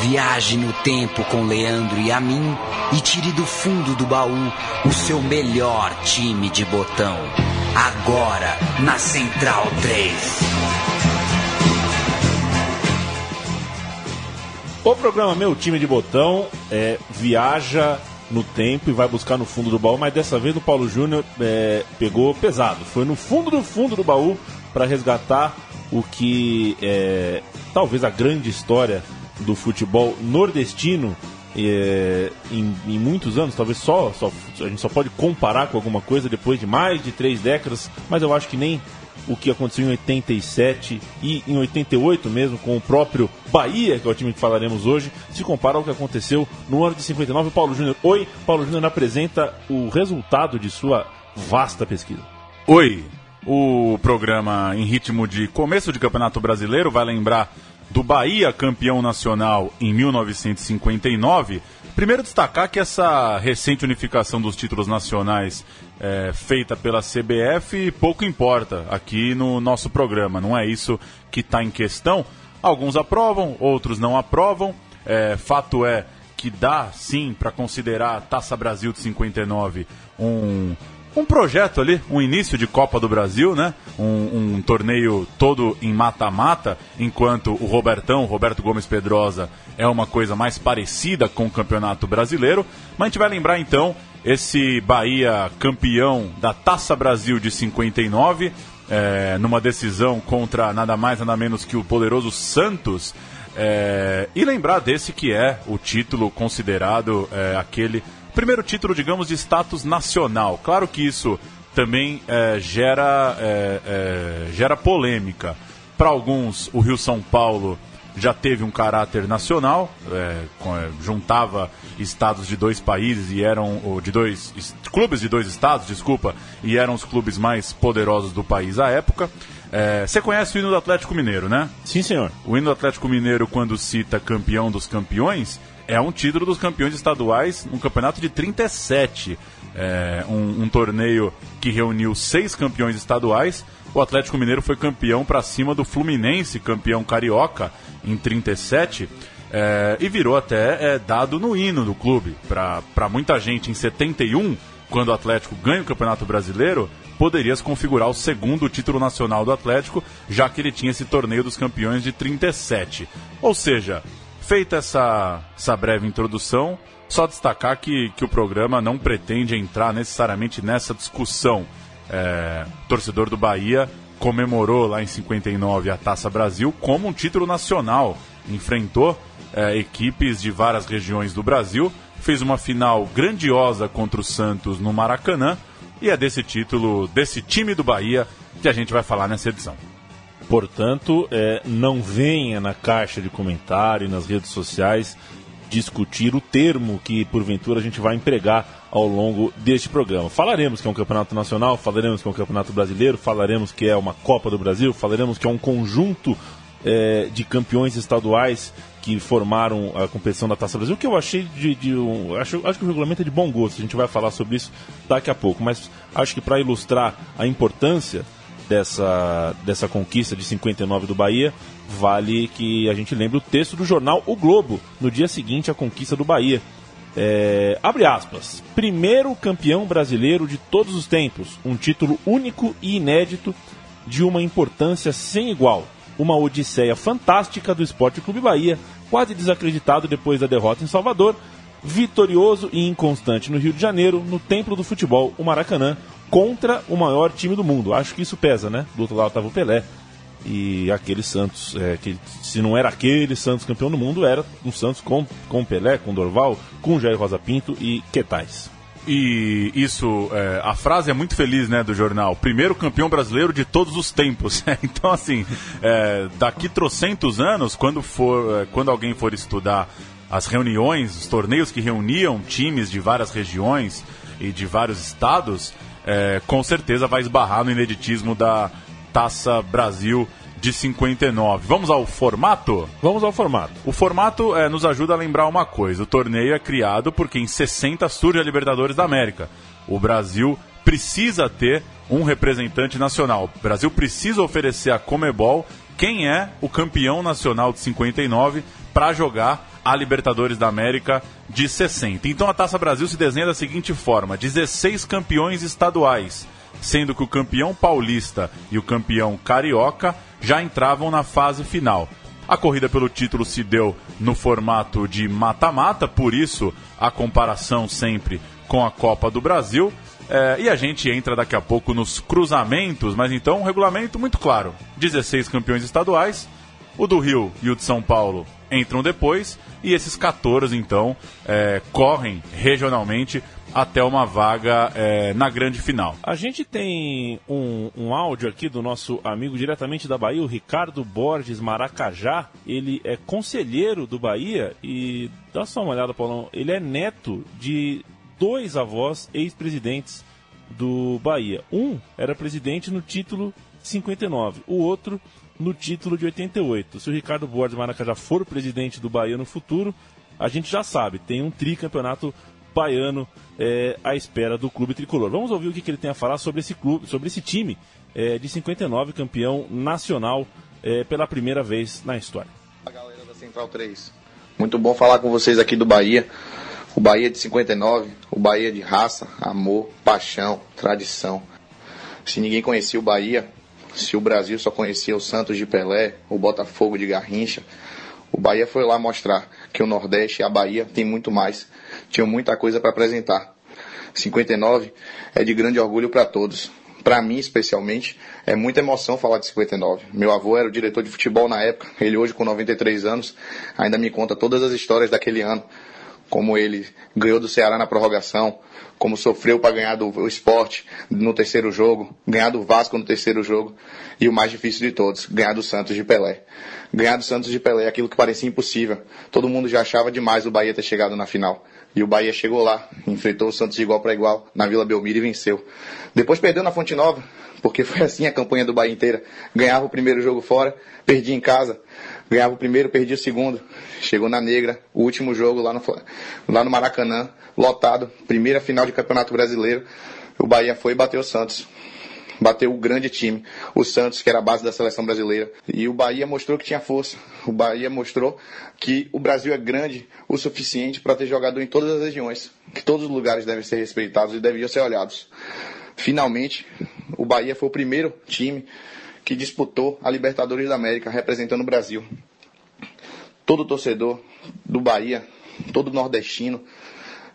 Viaje no tempo com Leandro e a mim e tire do fundo do baú o seu melhor time de botão. Agora na Central 3. O programa Meu Time de Botão é, viaja no tempo e vai buscar no fundo do baú, mas dessa vez o Paulo Júnior é, pegou pesado. Foi no fundo do fundo do baú para resgatar o que é talvez a grande história do futebol nordestino é, em, em, muitos anos, talvez só, só a gente só pode comparar com alguma coisa depois de mais de três décadas, mas eu acho que nem o que aconteceu em 87 e em 88 mesmo com o próprio Bahia, que é o time que falaremos hoje, se compara ao que aconteceu no ano de 59. Paulo Júnior, oi, Paulo Júnior apresenta o resultado de sua vasta pesquisa. Oi, o programa em ritmo de começo de Campeonato Brasileiro vai lembrar do Bahia campeão nacional em 1959. Primeiro destacar que essa recente unificação dos títulos nacionais é, feita pela CBF pouco importa aqui no nosso programa, não é isso que está em questão. Alguns aprovam, outros não aprovam. É, fato é que dá sim para considerar a Taça Brasil de 59 um, um projeto ali, um início de Copa do Brasil, né? Um, um torneio todo em mata-mata, enquanto o Robertão, Roberto Gomes Pedrosa, é uma coisa mais parecida com o Campeonato Brasileiro. Mas a gente vai lembrar então esse Bahia campeão da Taça Brasil de 59, é, numa decisão contra nada mais nada menos que o poderoso Santos. É, e lembrar desse que é o título considerado é, aquele primeiro título, digamos, de status nacional. Claro que isso também é, gera, é, é, gera polêmica. Para alguns, o Rio São Paulo já teve um caráter nacional, juntava estados de dois países e eram de dois clubes de dois estados, desculpa, e eram os clubes mais poderosos do país à época. Você conhece o hino do Atlético Mineiro, né? Sim, senhor. O hino do Atlético Mineiro, quando cita campeão dos campeões, é um título dos campeões estaduais no campeonato de 37. É, um, um, torneio que reuniu seis campeões estaduais. O Atlético Mineiro foi campeão para cima do Fluminense, campeão carioca, em 37. É, e virou até é, dado no hino do clube. Para muita gente, em 71, quando o Atlético ganha o Campeonato Brasileiro, poderia se configurar o segundo título nacional do Atlético, já que ele tinha esse torneio dos campeões de 37. Ou seja, Feita essa, essa breve introdução, só destacar que, que o programa não pretende entrar necessariamente nessa discussão. É, torcedor do Bahia comemorou lá em 59 a Taça Brasil como um título nacional. Enfrentou é, equipes de várias regiões do Brasil, fez uma final grandiosa contra o Santos no Maracanã e é desse título, desse time do Bahia, que a gente vai falar nessa edição. Portanto, é, não venha na caixa de comentário e nas redes sociais discutir o termo que porventura a gente vai empregar ao longo deste programa. Falaremos que é um campeonato nacional, falaremos que é um campeonato brasileiro, falaremos que é uma Copa do Brasil, falaremos que é um conjunto é, de campeões estaduais que formaram a competição da Taça Brasil, que eu achei de, de um, acho, acho que o regulamento é de bom gosto. A gente vai falar sobre isso daqui a pouco, mas acho que para ilustrar a importância dessa, dessa conquista de 59 do Bahia, vale que a gente lembre o texto do jornal O Globo, no dia seguinte à conquista do Bahia. É, abre aspas. Primeiro campeão brasileiro de todos os tempos. Um título único e inédito de uma importância sem igual. Uma odisseia fantástica do Esporte Clube Bahia, quase desacreditado depois da derrota em Salvador, vitorioso e inconstante no Rio de Janeiro, no templo do futebol, o Maracanã, contra o maior time do mundo. Acho que isso pesa, né? Do outro lado estava o Pelé. E aquele Santos, é, que se não era aquele Santos campeão do mundo, era um Santos com, com Pelé, com Dorval, com Jair Rosa Pinto e Quetais. E isso, é, a frase é muito feliz, né, do jornal. Primeiro campeão brasileiro de todos os tempos. então, assim, é, daqui trocentos anos, quando, for, é, quando alguém for estudar as reuniões, os torneios que reuniam times de várias regiões e de vários estados, é, com certeza vai esbarrar no ineditismo da Taça Brasil de 59. Vamos ao formato? Vamos ao formato. O formato é, nos ajuda a lembrar uma coisa: o torneio é criado porque em 60 surge a Libertadores da América. O Brasil precisa ter um representante nacional. O Brasil precisa oferecer a Comebol quem é o campeão nacional de 59 para jogar a Libertadores da América de 60. Então a Taça Brasil se desenha da seguinte forma: 16 campeões estaduais, sendo que o campeão paulista e o campeão carioca já entravam na fase final. A corrida pelo título se deu no formato de mata-mata, por isso a comparação sempre com a Copa do Brasil. É, e a gente entra daqui a pouco nos cruzamentos, mas então um regulamento muito claro: 16 campeões estaduais, o do Rio e o de São Paulo entram depois, e esses 14, então, é, correm regionalmente até uma vaga é, na grande final. A gente tem um, um, áudio aqui do nosso amigo diretamente da Bahia, o Ricardo Borges Maracajá. Ele é conselheiro do Bahia e dá só uma olhada, Paulão. Ele é neto de dois avós ex-presidentes do Bahia. Um era presidente no título 59, o outro no título de 88. Se o Ricardo Borges Maracajá for presidente do Bahia no futuro, a gente já sabe, tem um tricampeonato baiano é, à espera do clube tricolor. Vamos ouvir o que, que ele tem a falar sobre esse clube, sobre esse time é, de 59, campeão nacional é, pela primeira vez na história. A galera da Central 3. Muito bom falar com vocês aqui do Bahia. O Bahia de 59, o Bahia de raça, amor, paixão, tradição. Se ninguém conhecia o Bahia, se o Brasil só conhecia o Santos de Pelé, o Botafogo de Garrincha, o Bahia foi lá mostrar que o Nordeste e a Bahia tem muito mais, tinham muita coisa para apresentar. 59 é de grande orgulho para todos. Para mim, especialmente, é muita emoção falar de 59. Meu avô era o diretor de futebol na época, ele hoje com 93 anos ainda me conta todas as histórias daquele ano como ele ganhou do Ceará na prorrogação, como sofreu para ganhar do esporte no terceiro jogo, ganhar do Vasco no terceiro jogo, e o mais difícil de todos, ganhar do Santos de Pelé. Ganhar do Santos de Pelé é aquilo que parecia impossível. Todo mundo já achava demais o Bahia ter chegado na final. E o Bahia chegou lá, enfrentou o Santos de igual para igual na Vila Belmiro e venceu. Depois perdeu na Fonte Nova, porque foi assim a campanha do Bahia inteira. Ganhava o primeiro jogo fora, perdia em casa, ganhava o primeiro, perdia o segundo. Chegou na Negra, o último jogo lá no, lá no Maracanã, lotado, primeira final de Campeonato Brasileiro. O Bahia foi e bateu o Santos. Bateu o grande time, o Santos, que era a base da seleção brasileira. E o Bahia mostrou que tinha força. O Bahia mostrou que o Brasil é grande o suficiente para ter jogador em todas as regiões. Que todos os lugares devem ser respeitados e deviam ser olhados. Finalmente, o Bahia foi o primeiro time que disputou a Libertadores da América representando o Brasil. Todo torcedor do Bahia, todo nordestino,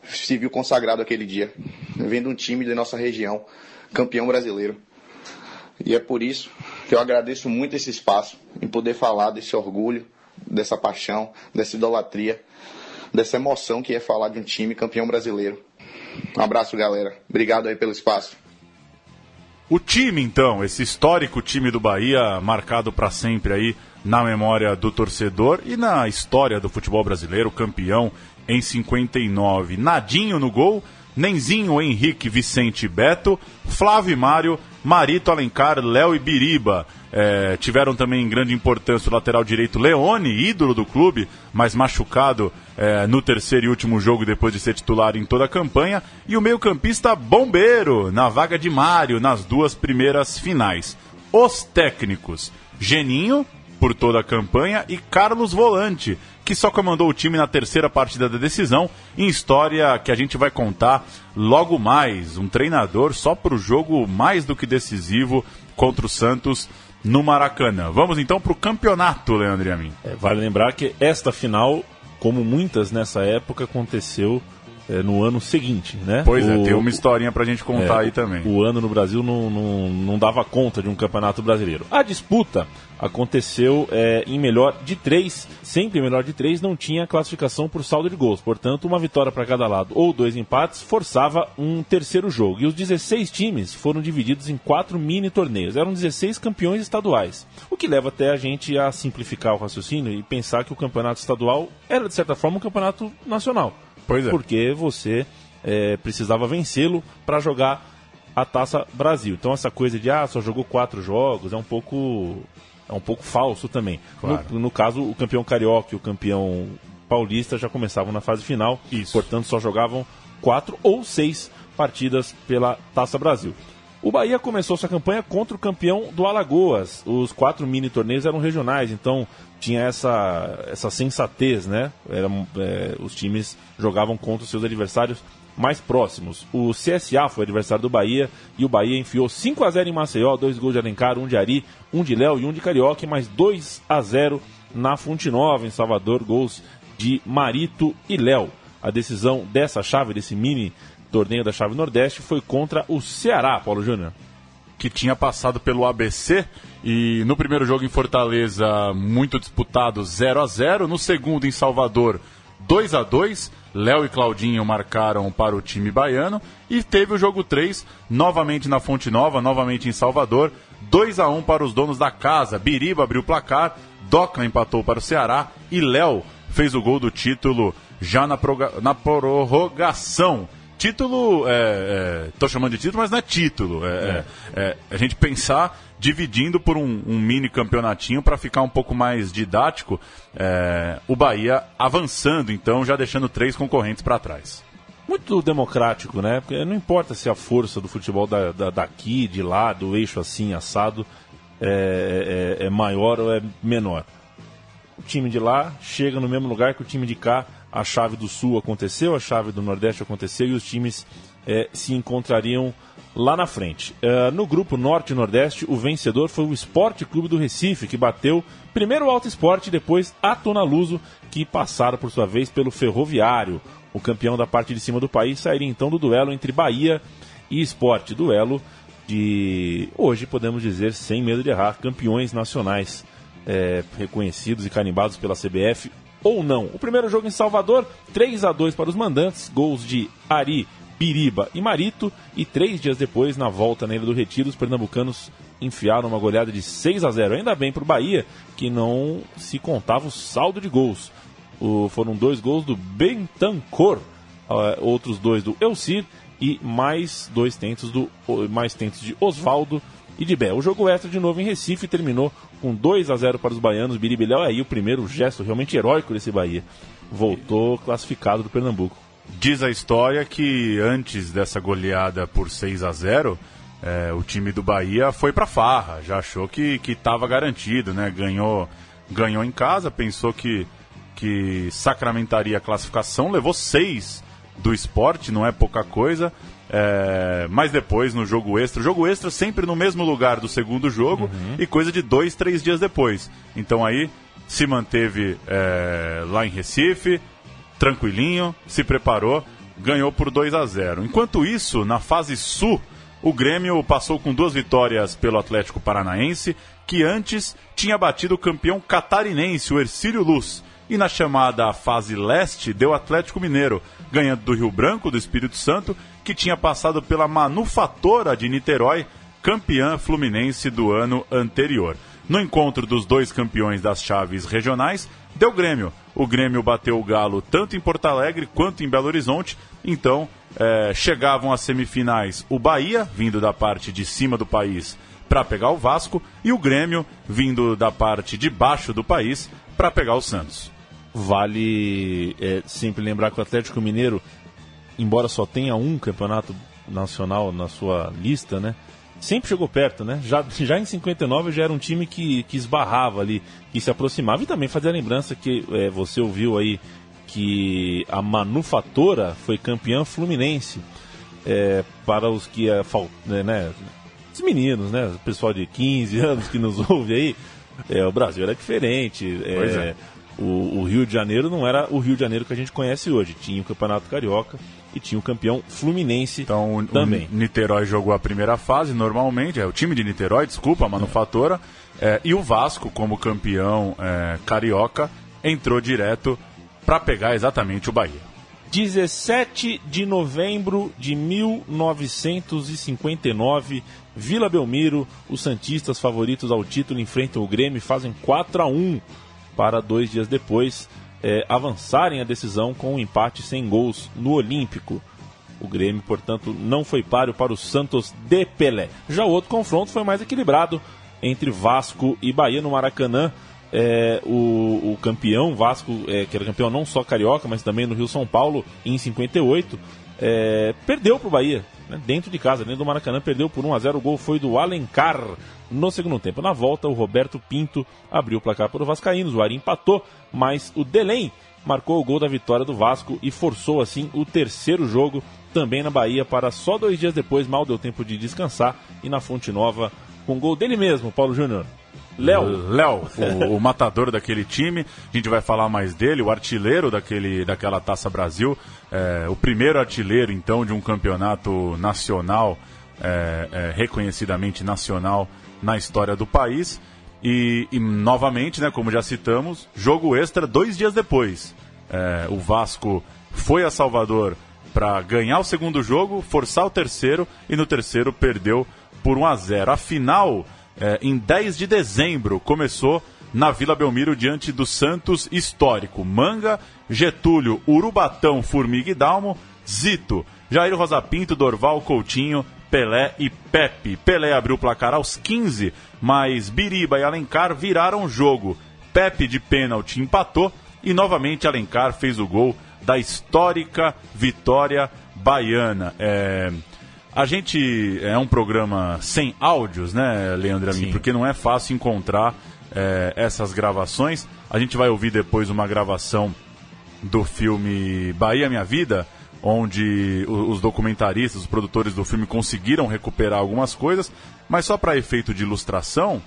se viu consagrado aquele dia, vendo um time de nossa região campeão brasileiro. E é por isso que eu agradeço muito esse espaço em poder falar desse orgulho, dessa paixão, dessa idolatria, dessa emoção que é falar de um time campeão brasileiro. Um abraço, galera. Obrigado aí pelo espaço. O time, então, esse histórico time do Bahia, marcado para sempre aí na memória do torcedor e na história do futebol brasileiro, campeão em 59. Nadinho no gol, Nenzinho, Henrique, Vicente Beto, Flávio e Mário, Marito, Alencar, Léo e Biriba. É, tiveram também grande importância o lateral direito Leone, ídolo do clube, mas machucado é, no terceiro e último jogo depois de ser titular em toda a campanha. E o meio-campista Bombeiro, na vaga de Mário, nas duas primeiras finais. Os técnicos: Geninho, por toda a campanha, e Carlos Volante, que só comandou o time na terceira partida da decisão, em história que a gente vai contar logo mais. Um treinador só para o jogo mais do que decisivo contra o Santos no Maracanã. Vamos então para o campeonato, Leandro e a. É, vale lembrar que esta final, como muitas nessa época, aconteceu no ano seguinte, né? Pois é, o, é, tem uma historinha pra gente contar é, aí também. O ano no Brasil não, não, não dava conta de um campeonato brasileiro. A disputa aconteceu é, em melhor de três, sempre melhor de três, não tinha classificação por saldo de gols. Portanto, uma vitória para cada lado ou dois empates forçava um terceiro jogo. E os 16 times foram divididos em quatro mini torneios. Eram 16 campeões estaduais. O que leva até a gente a simplificar o raciocínio e pensar que o campeonato estadual era, de certa forma, um campeonato nacional. Pois é. Porque você é, precisava vencê-lo para jogar a Taça Brasil. Então essa coisa de ah, só jogou quatro jogos é um pouco é um pouco falso também. Claro. No, no, caso, o campeão carioca e o campeão paulista já começavam na fase final, Isso. portanto só jogavam quatro ou seis partidas pela Taça Brasil. O Bahia começou sua campanha contra o campeão do Alagoas. Os quatro mini torneios eram regionais, então tinha essa, essa sensatez, né? Era, é, os times jogavam contra os seus adversários mais próximos. O CSA foi adversário do Bahia e o Bahia enfiou 5 a 0 em Maceió, dois gols de Alencar, um de Ari, um de Léo e um de Carioca, mais 2 a 0 na Fonte Nova, em Salvador, gols de Marito e Léo. A decisão dessa chave, desse mini torneio da chave Nordeste, foi contra o Ceará, Paulo Júnior. Que tinha passado pelo ABC e no primeiro jogo em Fortaleza, muito disputado 0 a 0 No segundo, em Salvador, 2 a 2 Léo e Claudinho marcaram para o time baiano. E teve o jogo 3, novamente na Fonte Nova, novamente em Salvador. 2 a 1 para os donos da casa. Biriba abriu o placar, Docna empatou para o Ceará e Léo fez o gol do título já na, na prorrogação. Título, é, é, tô chamando de título, mas não é título. É, é. é, é a gente pensar dividindo por um, um mini campeonatinho para ficar um pouco mais didático, é, o Bahia avançando, então, já deixando três concorrentes para trás. Muito democrático, né? Porque não importa se a força do futebol da, da, daqui, de lá, do eixo assim, assado, é, é, é maior ou é menor. O time de lá chega no mesmo lugar que o time de cá. A chave do Sul aconteceu, a chave do Nordeste aconteceu e os times é, se encontrariam lá na frente. Uh, no grupo Norte e Nordeste, o vencedor foi o Esporte Clube do Recife, que bateu primeiro o Alto Esporte e depois a Tonaluso, que passaram por sua vez pelo Ferroviário. O campeão da parte de cima do país sairia então do duelo entre Bahia e Esporte. Duelo de, hoje podemos dizer, sem medo de errar, campeões nacionais é, reconhecidos e carimbados pela CBF ou não. O primeiro jogo em Salvador, 3 a 2 para os mandantes, gols de Ari Biriba e Marito. E três dias depois, na volta na Ilha do Retiro, os pernambucanos enfiaram uma goleada de 6 a 0 Ainda bem para o Bahia, que não se contava o saldo de gols. O, foram dois gols do Bentancor, uh, outros dois do Elcir e mais dois tentos do mais tentos de Osvaldo e de Bé. O jogo extra de novo em Recife terminou com 2 a 0 para os baianos. Biribilhau é aí o primeiro gesto realmente heróico desse Bahia. Voltou classificado do Pernambuco. Diz a história que antes dessa goleada por 6 a 0 é, o time do Bahia foi para farra, já achou que estava garantido, né? Ganhou, ganhou em casa, pensou que, que sacramentaria a classificação, levou seis do esporte, não é pouca coisa. É, mas depois no jogo extra, jogo extra sempre no mesmo lugar do segundo jogo uhum. e coisa de dois, três dias depois. Então aí se manteve é, lá em Recife, tranquilinho, se preparou, ganhou por 2 a 0. Enquanto isso, na fase sul, o Grêmio passou com duas vitórias pelo Atlético Paranaense, que antes tinha batido o campeão catarinense, o Ercílio Luz. E na chamada fase leste, deu Atlético Mineiro, ganhando do Rio Branco, do Espírito Santo, que tinha passado pela Manufatora de Niterói, campeã fluminense do ano anterior. No encontro dos dois campeões das chaves regionais, deu Grêmio. O Grêmio bateu o Galo tanto em Porto Alegre quanto em Belo Horizonte. Então, é, chegavam às semifinais o Bahia, vindo da parte de cima do país, para pegar o Vasco, e o Grêmio, vindo da parte de baixo do país, para pegar o Santos. Vale é, sempre lembrar que o Atlético Mineiro, embora só tenha um campeonato nacional na sua lista, né? sempre chegou perto, né? Já, já em 59 já era um time que, que esbarrava ali, que se aproximava. E também fazia a lembrança que é, você ouviu aí que a Manufatora foi campeã fluminense. É, para os que é, né, né, os meninos, né? O pessoal de 15 anos que nos ouve aí, é, o Brasil era diferente. É, é. O, o, Rio de Janeiro não era o Rio de Janeiro que a gente conhece hoje. Tinha o Campeonato Carioca e tinha o campeão Fluminense então, também. O Niterói jogou a primeira fase normalmente, é o time de Niterói, desculpa, a manufatora. É, e o Vasco, como campeão é, carioca, entrou direto para pegar exatamente o Bahia. 17 de novembro de 1959, Vila Belmiro, os Santistas favoritos ao título enfrentam o Grêmio e fazem 4 a 1 para dois dias depois é, avançarem a decisão com um empate sem gols no Olímpico. O Grêmio, portanto, não foi páreo para o Santos de Pelé. Já o outro confronto foi mais equilibrado entre Vasco e Bahia no Maracanã. É, o, o, campeão Vasco, é, que era campeão não só carioca, mas também no Rio São Paulo, em 58, é, perdeu para o Bahia. né, dentro de casa, dentro do Maracanã, perdeu por 1 a 0 O gol foi do Alencar no segundo tempo. Na volta, o Roberto Pinto abriu o placar para o Vascaínos, o Ari empatou, mas o Delém marcou o gol da vitória do Vasco e forçou assim o terceiro jogo também na Bahia para só dois dias depois, mal deu tempo de descansar e na Fonte Nova com gol dele mesmo, Paulo Júnior. Léo. Léo, o, o, matador daquele time. A gente vai falar mais dele, o artilheiro daquele, daquela Taça Brasil. É, o primeiro artilheiro, então, de um campeonato nacional, é, é, reconhecidamente nacional na história do país. E, e, novamente, né, como já citamos, jogo extra dois dias depois. É, o Vasco foi a Salvador para ganhar o segundo jogo, forçar o terceiro e no terceiro perdeu por 1 a 0. A final é, em 10 de dezembro, começou na Vila Belmiro diante do Santos histórico. Manga, Getúlio, Urubatão, Formiga e Dalmo, Zito, Jair Rosa Pinto, Dorval, Coutinho, Pelé e Pepe. Pelé abriu o placar aos 15, mas Biriba e Alencar viraram o jogo. Pepe de pênalti empatou e novamente Alencar fez o gol da histórica vitória baiana. É... A gente é um programa sem áudios, né, Leandro Amin? Porque não é fácil encontrar é, essas gravações. A gente vai ouvir depois uma gravação do filme Bahia Minha Vida, onde os documentaristas, os produtores do filme conseguiram recuperar algumas coisas, mas só para efeito de ilustração,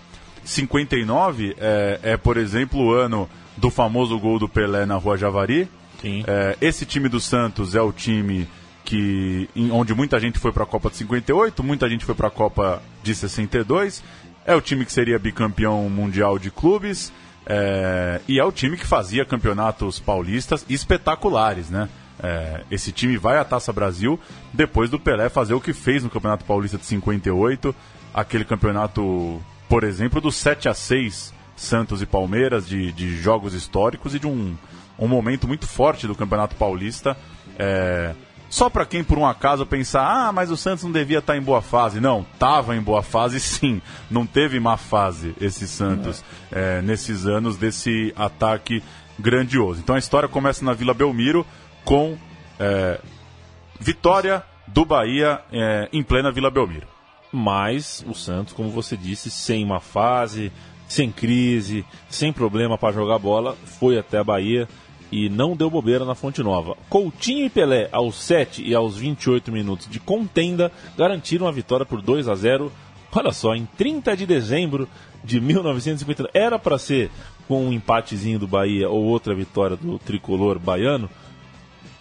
59 é, é, por exemplo, o ano do famoso gol do Pelé na Rua Javari. É, esse time do Santos é o time que em, onde muita gente foi para a Copa de 58, muita gente foi para a Copa de 62. É o time que seria bicampeão mundial de clubes é, e é o time que fazia campeonatos paulistas espetaculares, né? É, esse time vai à Taça Brasil depois do Pelé fazer o que fez no Campeonato Paulista de 58, aquele campeonato, por exemplo, do 7 a 6 Santos e Palmeiras, de, de jogos históricos e de um, um momento muito forte do Campeonato Paulista. É, só para quem por um acaso pensar, ah, mas o Santos não devia estar tá em boa fase. Não, estava em boa fase sim. Não teve má fase esse Santos é. É, nesses anos desse ataque grandioso. Então a história começa na Vila Belmiro com é, vitória do Bahia é, em plena Vila Belmiro. Mas o Santos, como você disse, sem uma fase, sem crise, sem problema para jogar bola, foi até a Bahia e não deu bobeira na Fonte Nova. Coutinho e Pelé, aos 7 e aos 28 minutos de contenda, garantiram a vitória por 2 a 0. Olha só, em 30 de dezembro de 1950, era para ser com um empatezinho do Bahia ou outra vitória do tricolor baiano.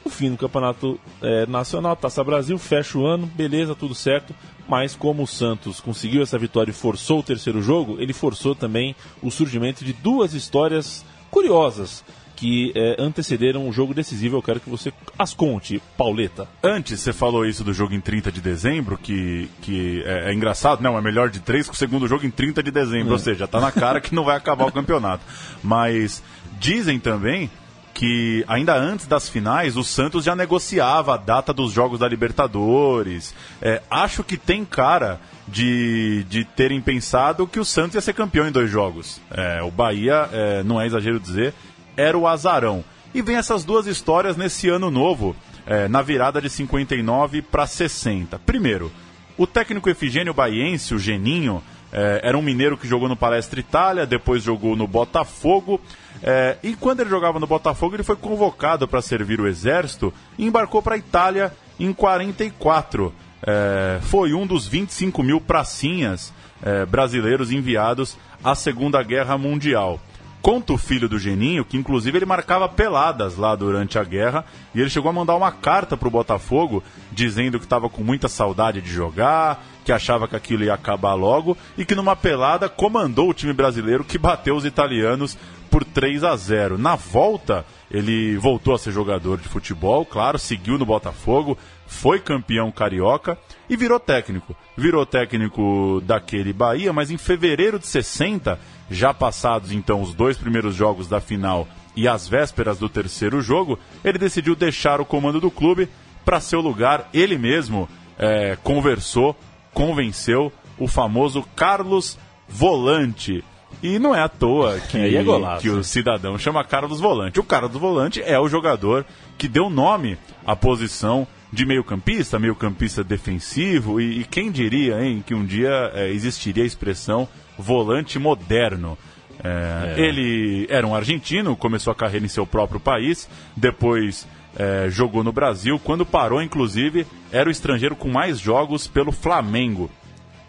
O fim do campeonato é, nacional, Taça Brasil, fecha o ano, beleza, tudo certo. Mas como o Santos conseguiu essa vitória e forçou o terceiro jogo, ele forçou também o surgimento de duas histórias curiosas que é, antecederam o jogo decisivo. Eu quero que você as conte, Pauleta. Antes, você falou isso do jogo em 30 de dezembro, que, que é, é engraçado, não, é melhor de três que o segundo jogo em 30 de dezembro, é. ou seja, tá na cara que não vai acabar o campeonato. Mas dizem também que ainda antes das finais o Santos já negociava a data dos jogos da Libertadores. É, acho que tem cara de, de terem pensado que o Santos ia ser campeão em dois jogos. É, o Bahia, é, não é exagero dizer, era o azarão. E vem essas duas histórias nesse ano novo, é, na virada de 59 para 60. Primeiro, o técnico efigênio baiense, o Geninho, é, era um mineiro que jogou no Palestra Itália, depois jogou no Botafogo. É, e quando ele jogava no Botafogo, ele foi convocado para servir o exército e embarcou para a Itália em 44. É, foi um dos 25 mil pracinhas é, brasileiros enviados à Segunda Guerra Mundial. Conta o filho do Geninho que, inclusive, ele marcava peladas lá durante a guerra e ele chegou a mandar uma carta pro Botafogo dizendo que estava com muita saudade de jogar, que achava que aquilo ia acabar logo e que numa pelada comandou o time brasileiro que bateu os italianos por 3 a 0. Na volta, ele voltou a ser jogador de futebol, claro, seguiu no Botafogo, foi campeão carioca e virou técnico. Virou técnico daquele Bahia, mas em fevereiro de 60 já passados então os dois primeiros jogos da final e as vésperas do terceiro jogo, ele decidiu deixar o comando do clube para seu lugar. Ele mesmo é, conversou, convenceu o famoso Carlos Volante. E não é à toa que, é, é que o cidadão chama Carlos Volante. O Carlos Volante é o jogador que deu nome à posição de meio-campista, meio-campista defensivo, e, e, quem diria, hein, que um dia é, existiria a expressão volante moderno. É, é. Ele era um argentino, começou a carreira em seu próprio país, depois é, jogou no Brasil. Quando parou, inclusive, era o estrangeiro com mais jogos pelo Flamengo.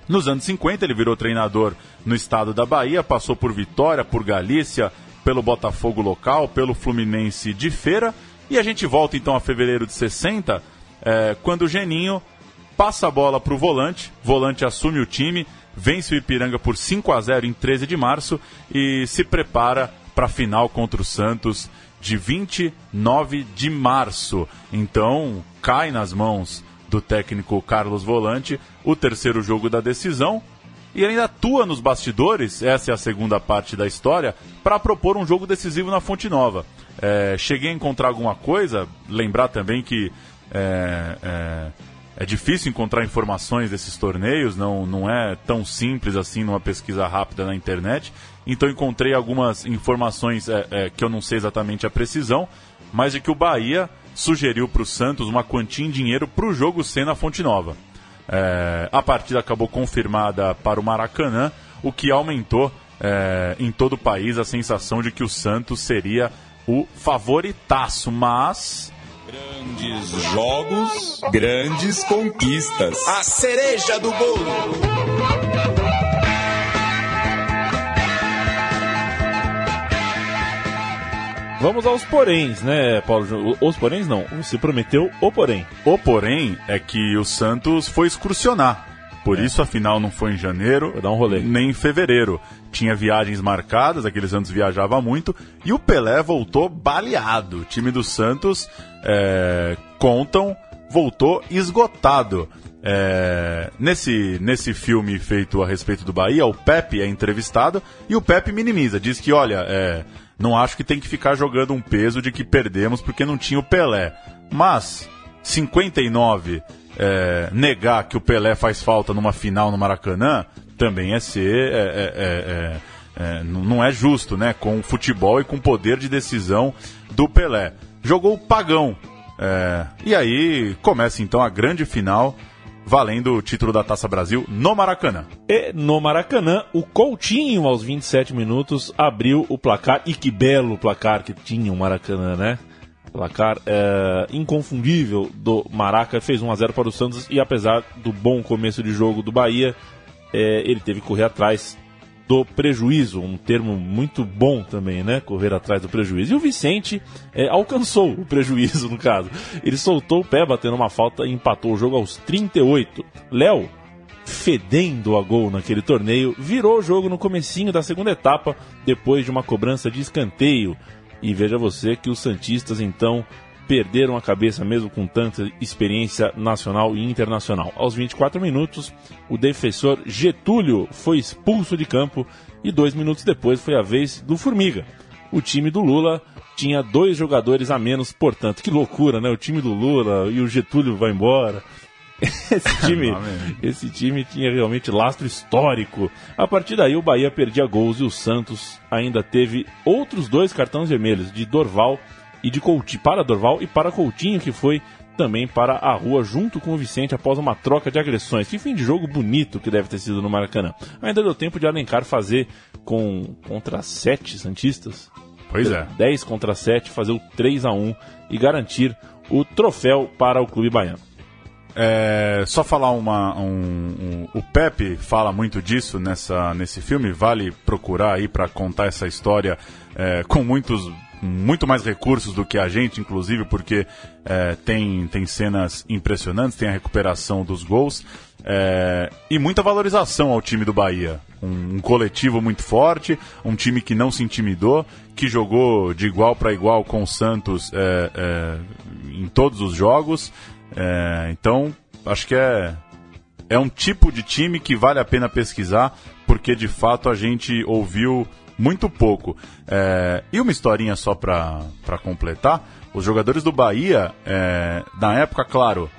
Nos anos 50, ele virou treinador no estado da Bahia, passou por Vitória, por Galícia, pelo Botafogo local, pelo Fluminense de Feira. E a gente volta então a fevereiro de 60, é, quando o Geninho passa a bola para o volante, volante assume o time, vence o Ipiranga por 5 a 0 em 13 de março e se prepara para a final contra o Santos de 29 de março. Então, cai nas mãos do técnico Carlos Volante o terceiro jogo da decisão e ainda atua nos bastidores, essa é a segunda parte da história, para propor um jogo decisivo na Fonte Nova. É, cheguei a encontrar alguma coisa, lembrar também que é, é, é, difícil encontrar informações desses torneios, não, não é tão simples assim numa pesquisa rápida na internet. Então encontrei algumas informações é, é, que eu não sei exatamente a precisão, mas de que o Bahia sugeriu para o Santos uma quantia em dinheiro para o jogo ser na Fonte Nova. É, a partida acabou confirmada para o Maracanã, o que aumentou é, em todo o país a sensação de que o Santos seria o favoritaço, mas. Grandes jogos, grandes conquistas. A cereja do bolo. Vamos aos poréns, né, Paulo? Os poréns não, você prometeu o porém. O porém é que o Santos foi excursionar. Por é. isso a final não foi em janeiro, um nem em fevereiro. Tinha viagens marcadas, aquele Santos viajava muito, e o Pelé voltou baleado. O time do Santos, é, contam, voltou esgotado. É, nesse, nesse filme feito a respeito do Bahia, o Pepe é entrevistado e o Pepe minimiza, diz que, olha, é, não acho que tem que ficar jogando um peso de que perdemos porque não tinha o Pelé. Mas 59 é, negar que o Pelé faz falta numa final no Maracanã também é ser. É, é, é, é não é justo, né? Com o futebol e com o poder de decisão do Pelé. Jogou o pagão. É, e aí começa então a grande final valendo o título da Taça Brasil no Maracanã. E no Maracanã, o Coutinho, aos 27 minutos, abriu o placar. E que belo placar que tinha o Maracanã, né? Placar é, inconfundível do Maraca. Fez 1 a 0 para o Santos e apesar do bom começo de jogo do Bahia, é, ele teve que correr atrás do prejuízo, um termo muito bom também, né? Correr atrás do prejuízo. E o Vicente é, alcançou o prejuízo, no caso. Ele soltou o pé, batendo uma falta e empatou o jogo aos 38. Léo, fedendo a gol naquele torneio, virou o jogo no comecinho da segunda etapa, depois de uma cobrança de escanteio. E veja você que os Santistas então perderam a cabeça mesmo com tanta experiência nacional e internacional. Aos 24 minutos, o defensor Getúlio foi expulso de campo e dois minutos depois foi a vez do Formiga. O time do Lula tinha dois jogadores a menos, portanto, que loucura, né? O time do Lula e o Getúlio vai embora. Esse time, esse time tinha realmente lastro histórico. A partir daí, o Bahia perdia gols e o Santos ainda teve outros dois cartões vermelhos de Dorval e de Coutinho, para Dorval e para Coutinho, que foi também para a rua junto com o Vicente após uma troca de agressões. Que fim de jogo bonito que deve ter sido no Maracanã. Ainda deu tempo de Alencar fazer com contra sete Santistas. Pois é. 10 contra 7, fazer o 3 a 1 e garantir o troféu para o clube baiano. É, só falar uma. Um, um, o Pepe fala muito disso nessa, nesse filme, vale procurar aí para contar essa história é, com muitos muito mais recursos do que a gente, inclusive, porque é, tem, tem cenas impressionantes, tem a recuperação dos gols é, e muita valorização ao time do Bahia. Um, um, coletivo muito forte, um time que não se intimidou, que jogou de igual para igual com o Santos é, é em todos os jogos. É, então, acho que é, é um tipo de time que vale a pena pesquisar, porque de fato a gente ouviu muito pouco. É, e uma historinha só para completar: os jogadores do Bahia, é, na época, claro,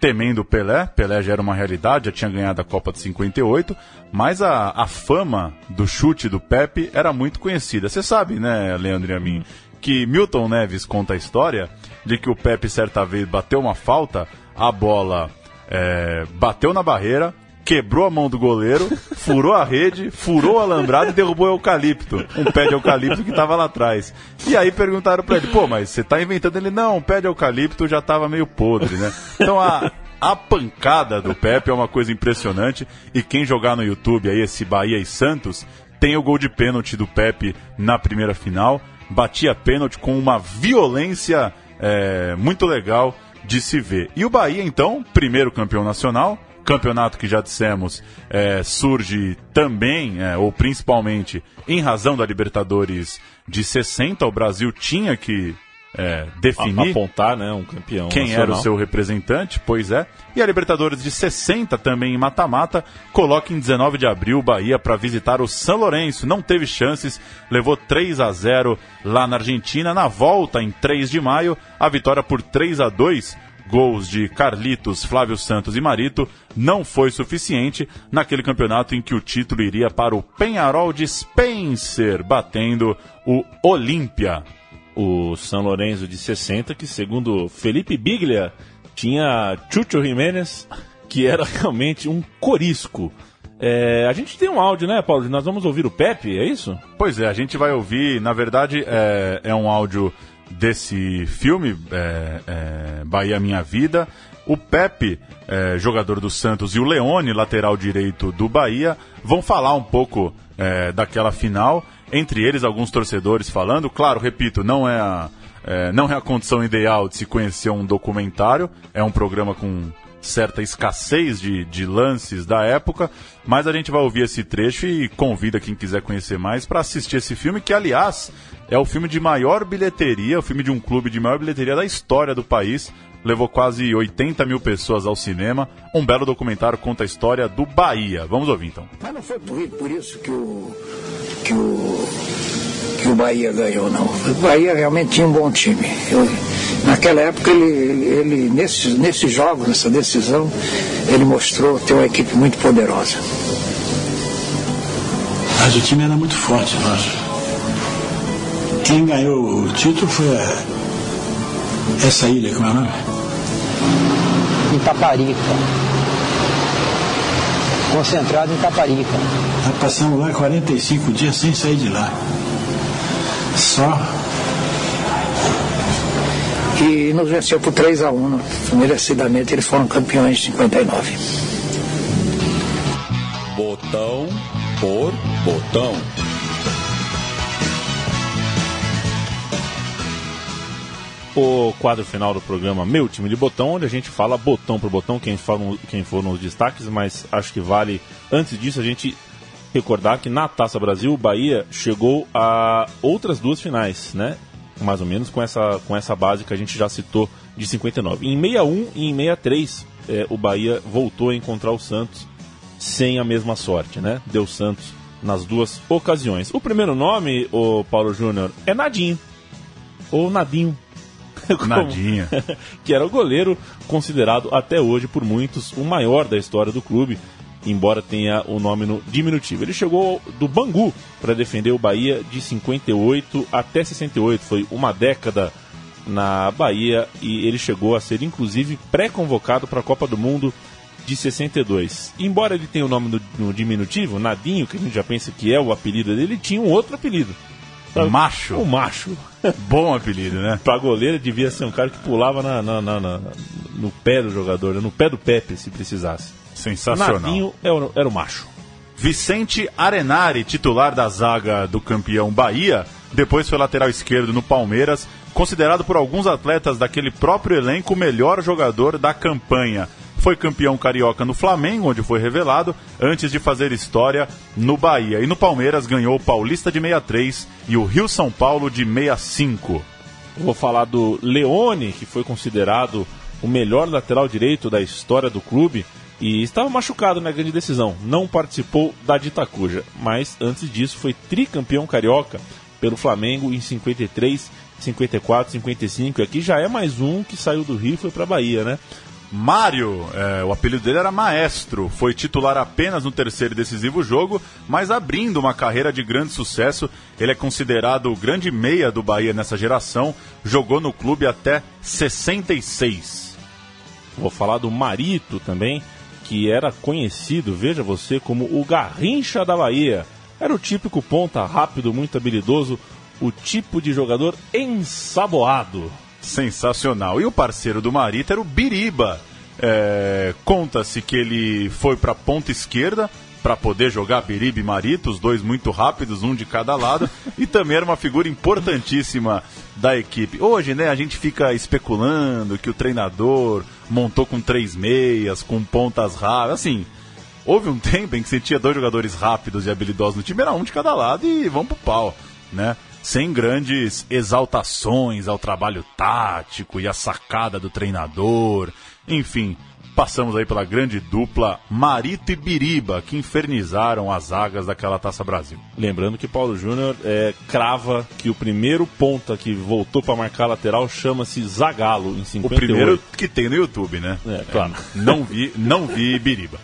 temendo Pelé, Pelé já era uma realidade, já tinha ganhado a Copa de 58, mas a, a fama do chute do Pepe era muito conhecida. Você sabe, né, Leandro e a mim, que Milton Neves conta a história de que o Pepe certa vez bateu uma falta, a bola é, bateu na barreira, quebrou a mão do goleiro, furou a rede, furou o alambrado e derrubou o eucalipto, um pé de eucalipto que estava lá atrás. E aí perguntaram para ele, pô, mas você tá inventando? Ele, não, o pé de eucalipto já estava meio podre, né? Então a, a pancada do Pepe é uma coisa impressionante e quem jogar no YouTube aí esse Bahia e Santos tem o gol de pênalti do Pepe na primeira final, batia pênalti com uma violência é, muito legal de se ver. E o Bahia, então, primeiro campeão nacional, campeonato que já dissemos é, surge também, é, ou principalmente, em razão da Libertadores de 60. O Brasil tinha que é, definir. Apontar, né, um campeão. Quem nacional. era o seu representante, pois é. E a Libertadores de 60 também em mata-mata, coloca em 19 de abril o Bahia para visitar o São Lourenço. Não teve chances, levou 3 a 0 lá na Argentina. Na volta, em 3 de maio, a vitória por 3 a 2 gols de Carlitos, Flávio Santos e Marito, não foi suficiente naquele campeonato em que o título iria para o Penharol de Spencer, batendo o Olímpia. O São Lourenço de 60, que segundo Felipe Biglia, tinha Chucho Jiménez, que era realmente um corisco. É, a gente tem um áudio, né, Paulo? Nós vamos ouvir o Pepe, é isso? Pois é, a gente vai ouvir, na verdade, é, é um áudio desse filme, é, é, Bahia Minha Vida. O Pepe, é, jogador do Santos, e o Leone, lateral direito do Bahia, vão falar um pouco é, daquela final. Entre eles, alguns torcedores falando. Claro, repito, não é a, é, não é a condição ideal de se conhecer um documentário. É um programa com certa escassez de, de lances da época, mas a gente vai ouvir esse trecho e convida quem quiser conhecer mais para assistir esse filme, que aliás é o filme de maior bilheteria, o filme de um clube de maior bilheteria da história do país. Levou quase 80 mil pessoas ao cinema. Um belo documentário conta a história do Bahia. Vamos ouvir então. Mas não foi por, por isso que o, que o que o Bahia ganhou, não. O Bahia realmente tinha um bom time. Eu, naquela época, ele, ele, ele nesses, nesses jogos, nessa decisão, ele mostrou ter uma equipe muito poderosa. Mas o time era muito forte, eu acho. Quem ganhou o título foi a, essa ilha, como é o nome? Itaparica. Concentrado em Itaparica. Nós passamos lá 45 dias sem sair de lá. Só. E nos venceu por 3 a 1 Merecidamente eles foram campeões de 59. Botão por botão. O quadro final do programa Meu Time de Botão, onde a gente fala botão por botão, quem foram, quem foram os destaques, mas acho que vale, antes disso, a gente recordar que na Taça Brasil, o Bahia chegou a outras duas finais, né? Mais ou menos com essa, com essa base que a gente já citou de 59. Em 61 e em 63, é, o Bahia voltou a encontrar o Santos sem a mesma sorte, né? Deu Santos nas duas ocasiões. O primeiro nome, o Paulo Júnior, é Nadinho. Ou Nadinho, Nadinha. que era o goleiro considerado até hoje por muitos o maior da história do clube, embora tenha o nome no diminutivo. Ele chegou do Bangu para defender o Bahia de 58 até 68, foi uma década na Bahia e ele chegou a ser inclusive pré-convocado para a Copa do Mundo de 62. Embora ele tenha o nome no, no diminutivo, Nadinho, que a gente já pensa que é o apelido dele, ele tinha um outro apelido. Sabe? Macho. O macho. Bom apelido, né? pra goleiro devia ser um cara que pulava na, na, na, na no pé do jogador, né? no pé do Pepe, se precisasse. Sensacional. Nadinho era, era o macho. Vicente Arenari, titular da zaga do campeão Bahia, depois foi lateral esquerdo no Palmeiras, considerado por alguns atletas daquele próprio elenco o melhor jogador da campanha. Foi campeão carioca no Flamengo, onde foi revelado, antes de fazer história no Bahia. E no Palmeiras ganhou o Paulista de 63 e o Rio São Paulo de 65. Eu Vou falar do Leone, que foi considerado o melhor lateral direito da história do clube e estava machucado na grande decisão. Não participou da Ditacuja, mas antes disso foi tricampeão carioca pelo Flamengo em 53, 54, 55. E aqui já é mais um que saiu do Rio e foi para Bahia, né? Mário, é, o apelido dele era Maestro, foi titular apenas no terceiro e decisivo jogo, mas abrindo uma carreira de grande sucesso. Ele é considerado o grande meia do Bahia nessa geração, jogou no clube até 66. Vou falar do Marito também, que era conhecido, veja você, como o Garrincha da Bahia. Era o típico ponta rápido, muito habilidoso, o tipo de jogador ensaboado. Sensacional. E o parceiro do Marito era o Biriba. É, Conta-se que ele foi para a ponta esquerda para poder jogar Biriba e Marito, os dois muito rápidos, um de cada lado, e também era uma figura importantíssima da equipe. Hoje, né, a gente fica especulando que o treinador montou com três meias, com pontas rápidas, assim. Houve um tempo em que você tinha dois jogadores rápidos e habilidosos no time, era um de cada lado e vamos pro pau, né? Sem grandes exaltações ao trabalho tático e à sacada do treinador. Enfim, passamos aí pela grande dupla Marito e Biriba, que infernizaram as zagas daquela Taça Brasil. Lembrando que Paulo Júnior é, crava que o primeiro ponta que voltou para marcar lateral chama-se Zagalo em 58. O primeiro que tem no YouTube, né? É, claro. É, não vi, não vi Biriba.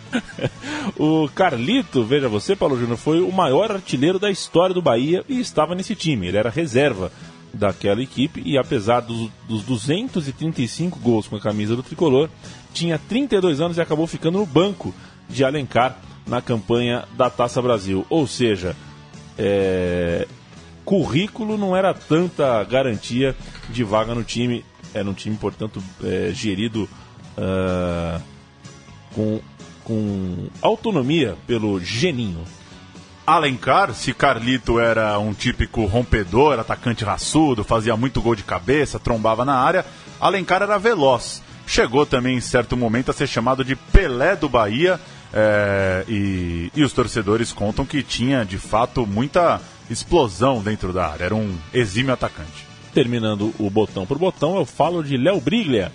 o Carlito, veja você, Paulo Júnior, foi o maior artilheiro da história do Bahia e estava nesse time. Ele era reserva daquela equipe e apesar dos, dos 235 gols com a camisa do tricolor, tinha 32 anos e acabou ficando no banco de Alencar na campanha da Taça Brasil. Ou seja, é... currículo não era tanta garantia de vaga no time. Era um time, portanto, é, gerido uh, com, com autonomia pelo Geninho. Alencar, se Carlito era um típico rompedor, atacante raçudo, fazia muito gol de cabeça, trombava na área, Alencar era veloz. Chegou também em certo momento a ser chamado de Pelé do Bahia, é, e, e, os torcedores contam que tinha de fato muita explosão dentro da área, era um exímio atacante. Terminando o botão por botão, eu falo de Léo Briglia,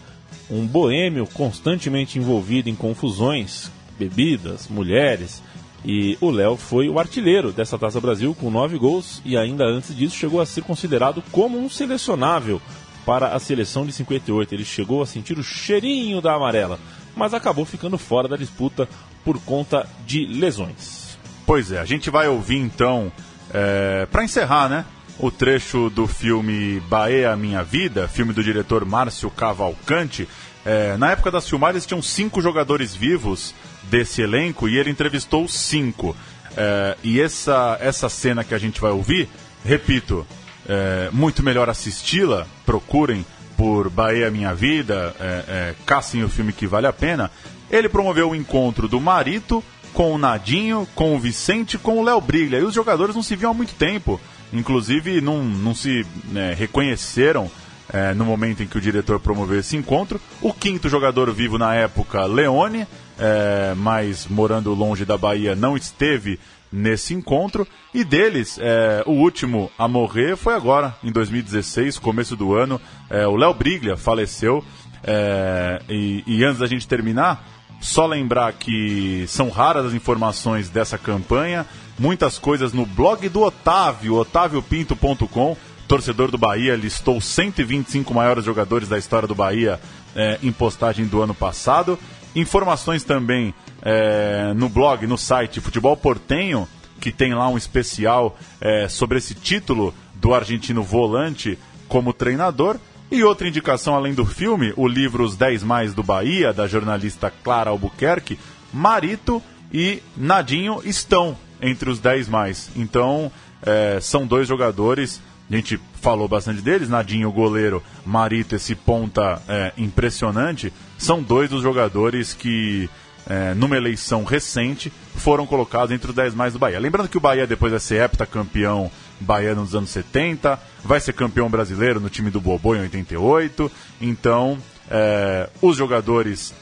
um boêmio constantemente envolvido em confusões, bebidas, mulheres e o Léo foi o artilheiro dessa Taça Brasil com nove gols e ainda antes disso chegou a ser considerado como um selecionável para a seleção de 58. Ele chegou a sentir o cheirinho da amarela, mas acabou ficando fora da disputa por conta de lesões. Pois é, a gente vai ouvir então, é, para encerrar, né? O trecho do filme Bahia Minha Vida, filme do diretor Márcio Cavalcante. É, na época das filmagens tinham cinco jogadores vivos desse elenco e ele entrevistou cinco. É, e essa, essa cena que a gente vai ouvir, repito, é, muito melhor assisti-la, procurem por Bahia Minha Vida, é, é, caçem o filme que vale a pena. Ele promoveu o encontro do Marito com o Nadinho, com o Vicente, com o Léo Brilha. E os jogadores não se viam há muito tempo. Inclusive, não, não se né, reconheceram é, no momento em que o diretor promoveu esse encontro. O quinto jogador vivo na época, Leone, é, mas morando longe da Bahia, não esteve nesse encontro. E deles, é, o último a morrer foi agora, em 2016, começo do ano. É, o Léo Briglia faleceu. É, e, e antes da gente terminar, só lembrar que são raras as informações dessa campanha. Muitas coisas no blog do Otávio, otaviopinto.com. Torcedor do Bahia listou 125 maiores jogadores da história do Bahia é, em postagem do ano passado. Informações também é, no blog, no site Futebol Portenho, que tem lá um especial é, sobre esse título do argentino volante como treinador. E outra indicação além do filme, o livro Os 10 Mais do Bahia, da jornalista Clara Albuquerque, Marito e Nadinho estão entre os 10 mais. Então, é, são dois jogadores a gente falou bastante deles, Nadinho, goleiro, Marito, esse ponta é, impressionante, são dois dos jogadores que, é, numa eleição recente, foram colocados entre os 10 mais do Bahia. Lembrando que o Bahia depois vai ser heptacampeão baiano nos anos 70, vai ser campeão brasileiro no time do Bobô em 88, então é, os jogadores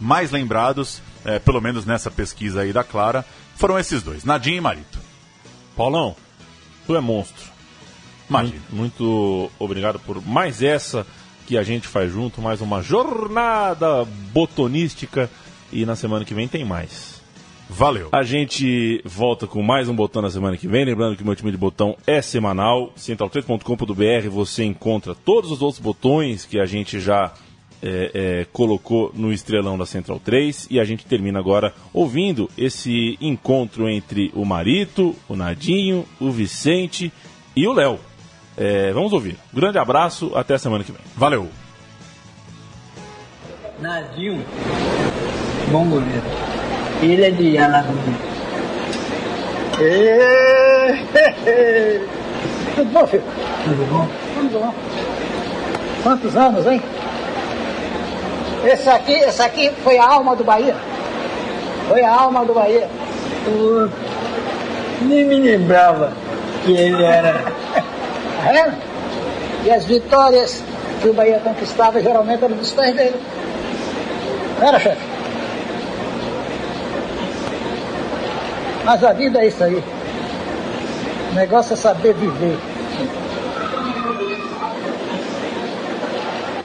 mais lembrados, é, pelo menos nessa pesquisa aí da Clara, foram esses dois, Nadinho e Marito. Paulão, tu é monstro. Imagina. Muito obrigado por mais essa que a gente faz junto, mais uma jornada botonística. E na semana que vem tem mais. Valeu. A gente volta com mais um botão na semana que vem. Lembrando que o meu time de botão é semanal. Central3.com.br você encontra todos os outros botões que a gente já é, é, colocou no estrelão da Central 3. E a gente termina agora ouvindo esse encontro entre o Marito, o Nadinho, o Vicente e o Léo. É, vamos ouvir. grande abraço, até a semana que vem. Valeu! Nadinho, bom goleiro. Ele é de Alagoas. Tudo bom, filho? Tudo bom? Tudo bom. Quantos anos, hein? Esse aqui, esse aqui foi a alma do Bahia. Foi a alma do Bahia. Pô, nem me lembrava que ele era. E as vitórias que o Bahia conquistava geralmente eram dos pés dele. Não era, chefe? Mas a vida é isso aí. O negócio é saber viver.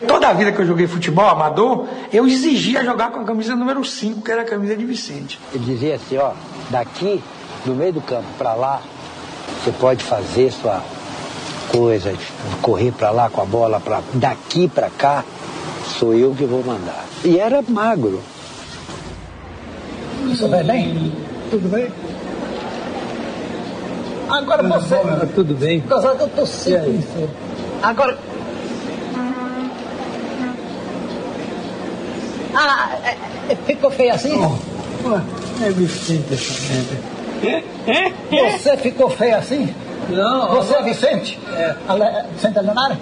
Toda a vida que eu joguei futebol amador, eu exigia jogar com a camisa número 5, que era a camisa de Vicente. Ele dizia assim, ó, daqui, no meio do campo, pra lá, você pode fazer sua coisa, correr pra lá com a bola, pra, daqui pra cá, sou eu que vou mandar. E era magro. Você vai bem? Tudo bem? Agora você. Tudo bem. Que eu tô sempre isso. Agora. Ah, é- é- ficou feio assim? É Vicente essa merda. Você ficou feio assim? Não, Você é Vicente? É. Ale- Vicente Leonardo?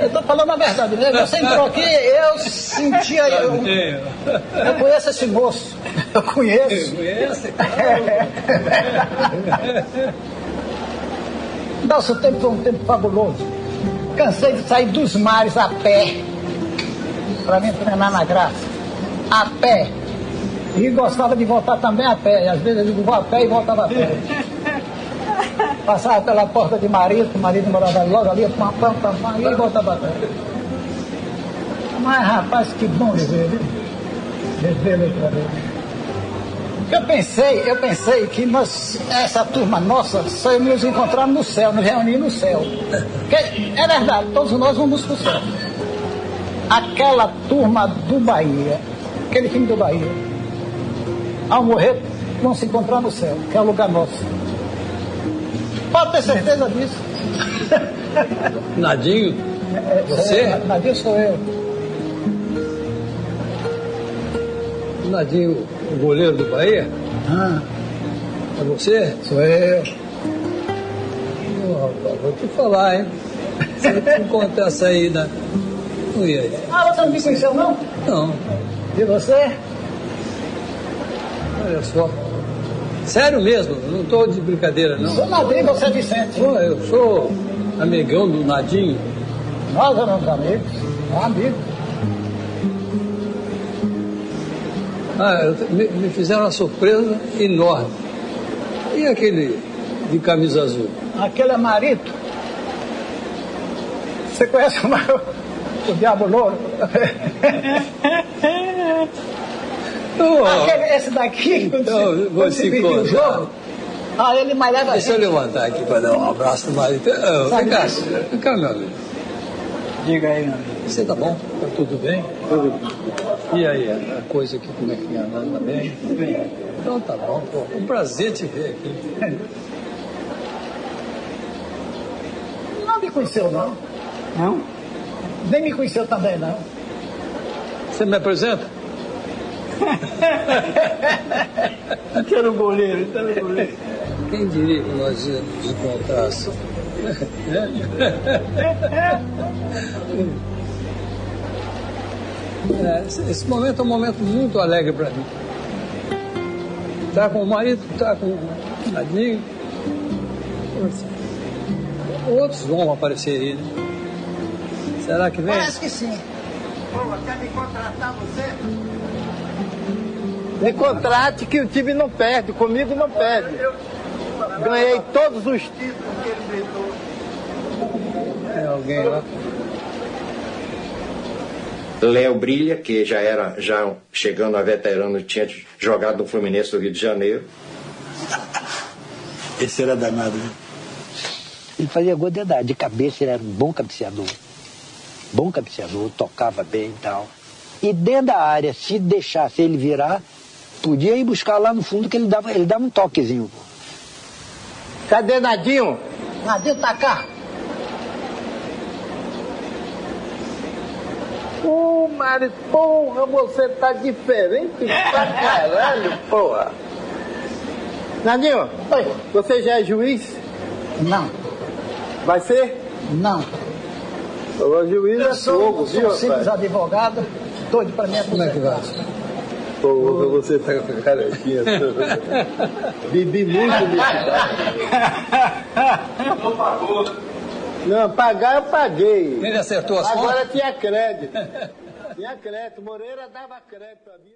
Eu tô falando a verdade, né? Você entrou aqui, eu sentia. Eu, eu conheço esse moço. Eu conheço. Conhece? Nosso tempo foi um tempo fabuloso. Cansei de sair dos mares a pé. Para mim treinar na graça. A pé. E gostava de voltar também a pé. Às vezes eu digo, vou a pé e voltava a pé. Passava pela porta de marido, que o marido morava logo ali, pam, pam, pam, pam, e voltava a pé. Mas rapaz, que bom viver, viu? Viver outra vez. Eu pensei, eu pensei que nós, essa turma nossa, só íamos nos encontrar no céu, nos reunir no céu. Porque é verdade, todos nós vamos para o céu. Aquela turma do Bahia, aquele time do Bahia, ao morrer, vão se encontrar no céu, que é o lugar nosso. Pode ter certeza disso. Nadinho? Você? é, Nadinho sou eu. Nadinho, o goleiro do Bahia? Ah, É você? sou eu. Rapaz, vou te falar, hein? Se eu te contar essa aí na. Ui, aí. Ah, você não me conheceu não? Não, E você? olha só. Sério mesmo, não estou de brincadeira, não. Sou Nadinho, você é Vicente. Pô, eu sou amigão do Nadinho. Nós éramos amigos, um amigo. Ah, eu- me, me fizeram uma surpresa enorme. E aquele de camisa azul? Aquele é Marito. Você conhece o, Mar- o Diabo Louro? Oh, Aquele, esse daqui, quando Não, se, vou quando se o jogo, ah, ele malhava deixa eu levantar aqui para dar um abraço no marido. Oh, vem cá, vem cá, meu amigo. Diga aí, meu amigo. Você tá bom? Tá tudo bem? Tudo bem. E aí, a coisa aqui, como é que anda? Anda bem? Bem. Então tá bom, pô. Um prazer te ver aqui. Não me conheceu, não. Não? Nem me conheceu também, não. Você me apresenta? Que era o goleiro, então era o goleiro. Quem diria que nós íamos nos encontrar assim? É, esse, momento é um momento muito alegre para mim. Tá com o marido, tá com o Nadinho. Outros vão aparecer aí, né? Será que vem? Parece que sim. Quer me contratar você? Me contrate que o time não perde, comigo não perde. Ganhei todos os títulos que ele inventou. Tem alguém lá? Léo Brilha, que já era, já chegando a veterano, tinha jogado no Fluminense do Rio de Janeiro. Esse era danado, né? Ele fazia gol de idade, de cabeça ele era um bom cabeceador. Bom cabeceador, tocava bem e tal. E dentro da área, se deixasse ele virar, podia ir buscar lá no fundo que ele dava, ele dava um toquezinho. Cadê Nadinho? Nadinho tá cá. O Mari, porra, você tá diferente pra caralho, porra. Nadinho, Oi. você já é juiz? Não. Vai ser? Não. O juiz Eu é sou, fogo, sou viu, simples rapaz? advogado, doido pra minha Como é que vai? Porra, você tá com a carequinha toda. Bebi muito nesse Não pagou. Não, pagar eu paguei. Ele acertou as Agora tinha crédito. Tinha crédito. Moreira dava crédito pra mim.